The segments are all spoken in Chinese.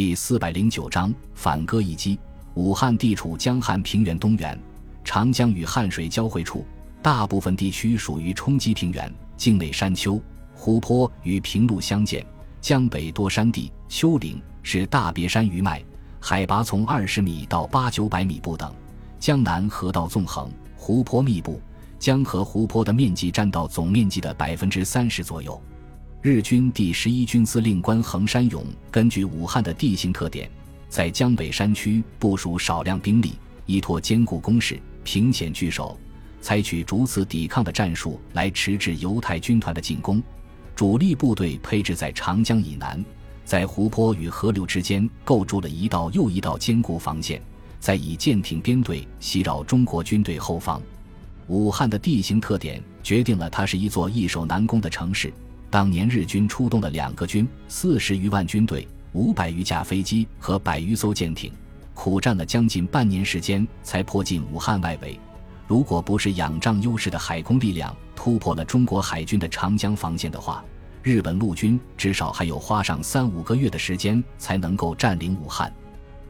第四百零九章反戈一击。武汉地处江汉平原东缘，长江与汉水交汇处，大部分地区属于冲积平原，境内山丘、湖泊与平路相间。江北多山地、丘陵，是大别山余脉，海拔从二十米到八九百米不等。江南河道纵横，湖泊密布，江河湖泊的面积占到总面积的百分之三十左右。日军第十一军司令官横山勇根据武汉的地形特点。在江北山区部署少量兵力，依托坚固工事、凭险据守，采取逐次抵抗的战术来迟滞犹太军团的进攻。主力部队配置在长江以南，在湖泊与河流之间构筑了一道又一道坚固防线，再以舰艇编队袭扰中国军队后方。武汉的地形特点决定了它是一座易守难攻的城市。当年日军出动了两个军，四十余万军队。五百余架飞机和百余艘舰艇，苦战了将近半年时间才迫近武汉外围。如果不是仰仗优势的海空力量突破了中国海军的长江防线的话，日本陆军至少还有花上三五个月的时间才能够占领武汉。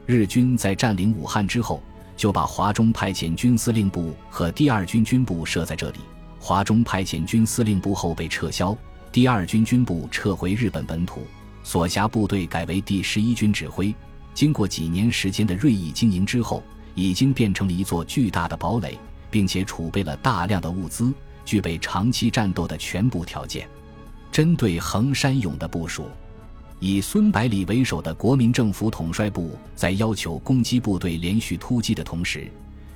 日军在占领武汉之后，就把华中派遣军司令部和第二军军部设在这里。华中派遣军司令部后被撤销，第二军军部撤回日本本土。所辖部队改为第十一军指挥，经过几年时间的锐意经营之后，已经变成了一座巨大的堡垒，并且储备了大量的物资，具备长期战斗的全部条件。针对横山勇的部署，以孙百里为首的国民政府统帅部在要求攻击部队连续突击的同时，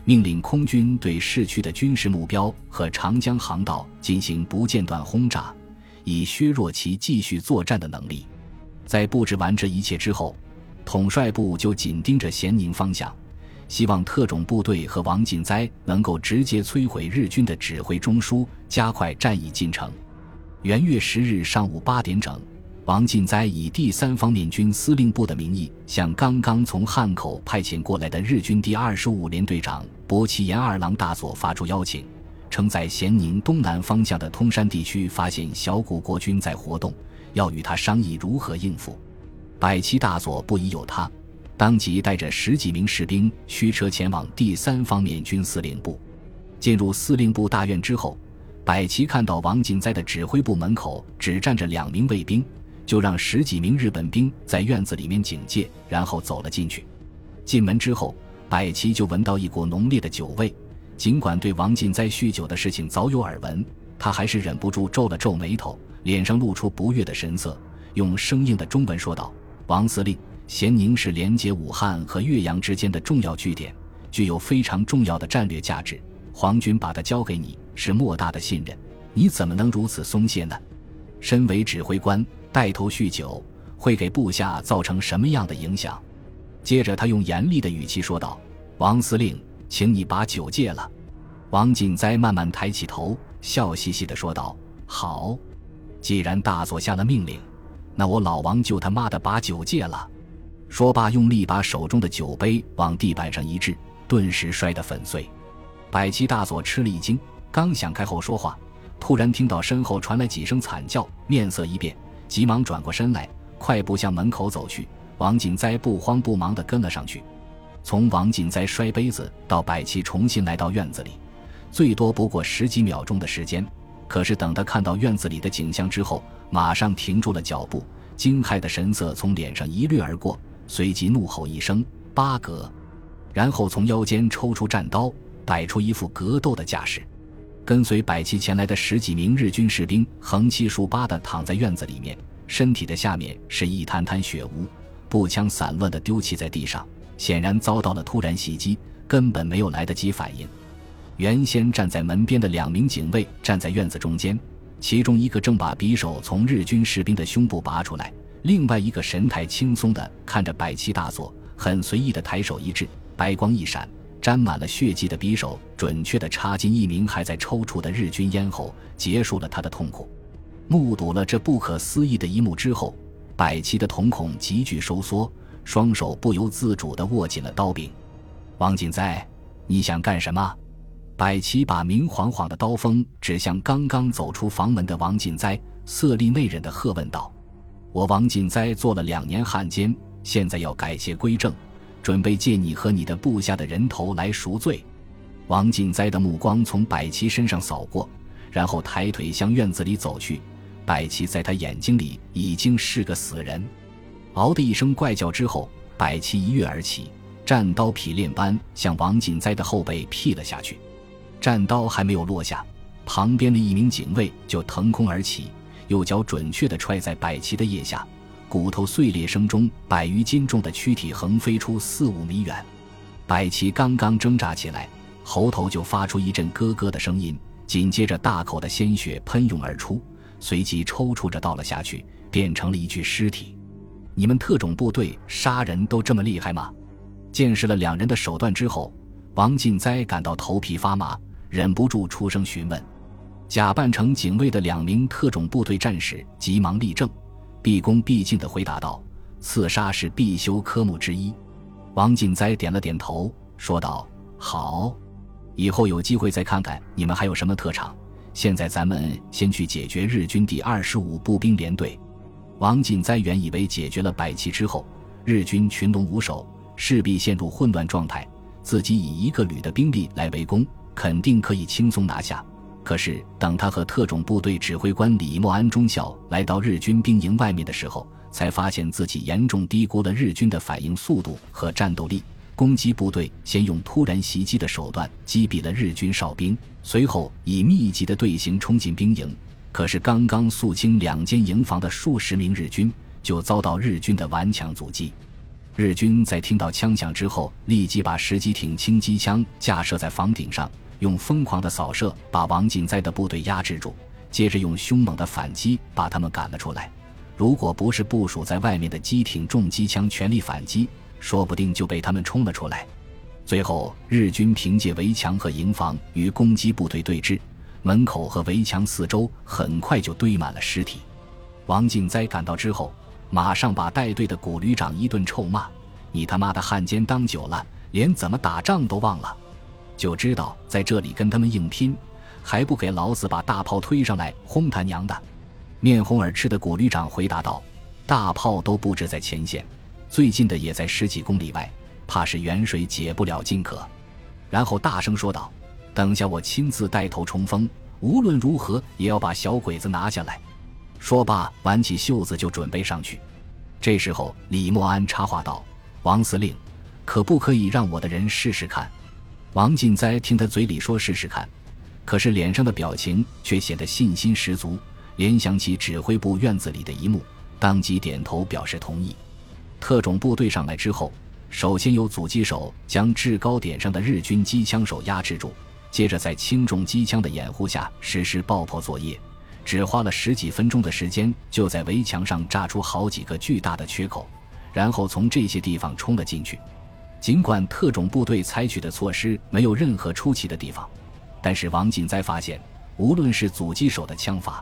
命令空军对市区的军事目标和长江航道进行不间断轰炸，以削弱其继续作战的能力。在布置完这一切之后，统帅部就紧盯着咸宁方向，希望特种部队和王进哉能够直接摧毁日军的指挥中枢，加快战役进程。元月十日上午八点整，王进哉以第三方面军司令部的名义，向刚刚从汉口派遣过来的日军第二十五联队长薄崎延二郎大佐发出邀请，称在咸宁东南方向的通山地区发现小股国军在活动。要与他商议如何应付，百齐大佐不疑有他，当即带着十几名士兵驱车前往第三方面军司令部。进入司令部大院之后，百齐看到王进哉的指挥部门口只站着两名卫兵，就让十几名日本兵在院子里面警戒，然后走了进去。进门之后，百齐就闻到一股浓烈的酒味。尽管对王进在酗酒的事情早有耳闻，他还是忍不住皱了皱眉头。脸上露出不悦的神色，用生硬的中文说道：“王司令，咸宁是连接武汉和岳阳之间的重要据点，具有非常重要的战略价值。皇军把它交给你，是莫大的信任，你怎么能如此松懈呢？身为指挥官，带头酗酒，会给部下造成什么样的影响？”接着，他用严厉的语气说道：“王司令，请你把酒戒了。”王进哉慢慢抬起头，笑嘻嘻地说道：“好。”既然大佐下了命令，那我老王就他妈的把酒戒了。说罢，用力把手中的酒杯往地板上一掷，顿时摔得粉碎。百齐大佐吃了一惊，刚想开口说话，突然听到身后传来几声惨叫，面色一变，急忙转过身来，快步向门口走去。王锦哉不慌不忙地跟了上去。从王锦哉摔杯子到百齐重新来到院子里，最多不过十几秒钟的时间。可是等他看到院子里的景象之后，马上停住了脚步，惊骇的神色从脸上一掠而过，随即怒吼一声“八格”，然后从腰间抽出战刀，摆出一副格斗的架势。跟随百骑前来的十几名日军士兵横七竖八地躺在院子里面，身体的下面是一滩滩血污，步枪散乱地丢弃在地上，显然遭到了突然袭击，根本没有来得及反应。原先站在门边的两名警卫站在院子中间，其中一个正把匕首从日军士兵的胸部拔出来，另外一个神态轻松地看着百齐大佐，很随意地抬手一掷，白光一闪，沾满了血迹的匕首准确地插进一名还在抽搐的日军咽喉，结束了他的痛苦。目睹了这不可思议的一幕之后，百齐的瞳孔急剧收缩，双手不由自主地握紧了刀柄。王锦哉，你想干什么？百齐把明晃晃的刀锋指向刚刚走出房门的王锦哉，色厉内荏的喝问道：“我王锦哉做了两年汉奸，现在要改邪归正，准备借你和你的部下的人头来赎罪。王锦哉的目光从百齐身上扫过，然后抬腿向院子里走去。百齐在他眼睛里已经是个死人。嗷的一声怪叫之后，百齐一跃而起，战刀劈炼般向王锦哉的后背劈了下去。战刀还没有落下，旁边的一名警卫就腾空而起，右脚准确地踹在百齐的腋下，骨头碎裂声中，百余斤重的躯体横飞出四五米远。百齐刚刚挣扎起来，喉头就发出一阵咯咯的声音，紧接着大口的鲜血喷涌而出，随即抽搐着倒了下去，变成了一具尸体。你们特种部队杀人都这么厉害吗？见识了两人的手段之后，王进哉感到头皮发麻，忍不住出声询问。假扮成警卫的两名特种部队战士急忙立正，毕恭毕敬地回答道：“刺杀是必修科目之一。”王进哉点了点头，说道：“好，以后有机会再看看你们还有什么特长。现在咱们先去解决日军第二十五步兵联队。”王进哉原以为解决了百骑之后，日军群龙无首，势必陷入混乱状态，自己以一个旅的兵力来围攻，肯定可以轻松拿下。可是等他和特种部队指挥官李默安中校来到日军兵营外面的时候，才发现自己严重低估了日军的反应速度和战斗力。攻击部队先用突然袭击的手段击毙了日军哨兵，随后以密集的队形冲进兵营。可是，刚刚肃清两间营房的数十名日军，就遭到日军的顽强阻击。日军在听到枪响之后，立即把十几挺轻机枪架设在房顶上，用疯狂的扫射把王进哉的部队压制住，接着用凶猛的反击把他们赶了出来。如果不是部署在外面的机挺重机枪全力反击，说不定就被他们冲了出来。最后，日军凭借围墙和营房与攻击部队对峙。门口和围墙四周很快就堆满了尸体。王进哉赶到之后，马上把带队的古旅长一顿臭骂：“你他妈的汉奸当久了，连怎么打仗都忘了，就知道在这里跟他们硬拼，还不给老子把大炮推上来轰他娘的！”面红耳赤的古旅长回答道：“大炮都布置在前线，最近的也在十几公里外，怕是远水解不了近渴。”然后大声说道。等下，我亲自带头冲锋，无论如何也要把小鬼子拿下来。说罢，挽起袖子就准备上去。这时候，李默安插话道：“王司令，可不可以让我的人试试看？”王进哉听他嘴里说试试看，可是脸上的表情却显得信心十足。联想起指挥部院子里的一幕，当即点头表示同意。特种部队上来之后，首先由阻击手将制高点上的日军机枪手压制住。接着，在轻重机枪的掩护下实施爆破作业，只花了十几分钟的时间，就在围墙上炸出好几个巨大的缺口，然后从这些地方冲了进去。尽管特种部队采取的措施没有任何出奇的地方，但是王进哉发现，无论是阻击手的枪法，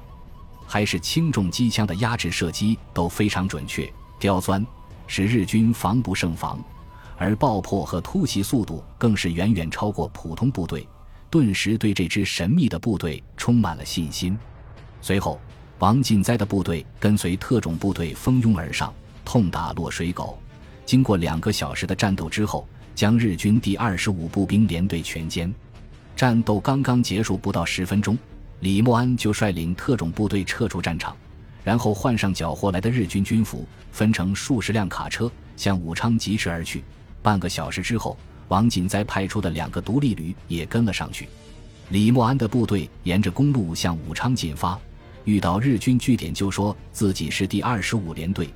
还是轻重机枪的压制射击都非常准确、刁钻，使日军防不胜防，而爆破和突袭速度更是远远超过普通部队。顿时对这支神秘的部队充满了信心。随后，王进哉的部队跟随特种部队蜂拥而上，痛打落水狗。经过两个小时的战斗之后，将日军第二十五步兵连队全歼。战斗刚刚结束不到十分钟，李默安就率领特种部队撤出战场，然后换上缴获来的日军军服，分成数十辆卡车向武昌疾驰而去。半个小时之后。王锦哉派出的两个独立旅也跟了上去。李默安的部队沿着公路向武昌进发，遇到日军据点就说自己是第二十五联队，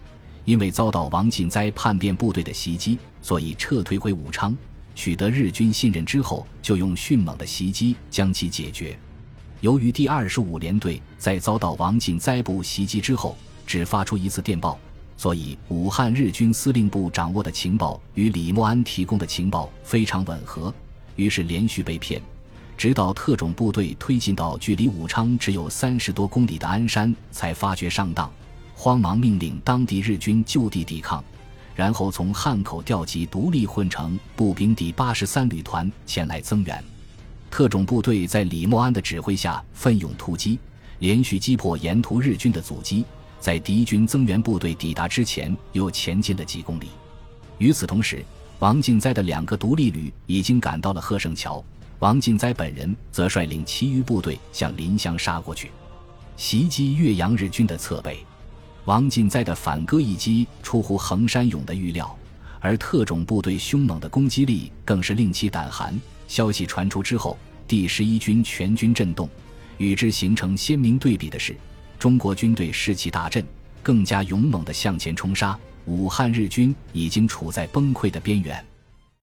因为遭到王锦哉叛变部队的袭击，所以撤退回武昌。取得日军信任之后，就用迅猛的袭击将其解决。由于第二十五联队在遭到王锦哉部袭击之后，只发出一次电报。所以，武汉日军司令部掌握的情报与李默安提供的情报非常吻合，于是连续被骗，直到特种部队推进到距离武昌只有三十多公里的鞍山，才发觉上当，慌忙命令当地日军就地抵抗，然后从汉口调集独立混成步兵第八十三旅团前来增援。特种部队在李默安的指挥下奋勇突击，连续击破沿途日军的阻击。在敌军增援部队抵达之前又前进了几公里。与此同时，王进哉的两个独立旅已经赶到了贺胜桥，王进哉本人则率领其余部队向临湘杀过去，袭击岳阳日军的侧背。王进哉的反戈一击出乎横山勇的预料，而特种部队凶猛的攻击力更是令其胆寒。消息传出之后，第十一军全军震动。与之形成鲜明对比的是，中国军队士气大振，更加勇猛地向前冲杀。武汉日军已经处在崩溃的边缘。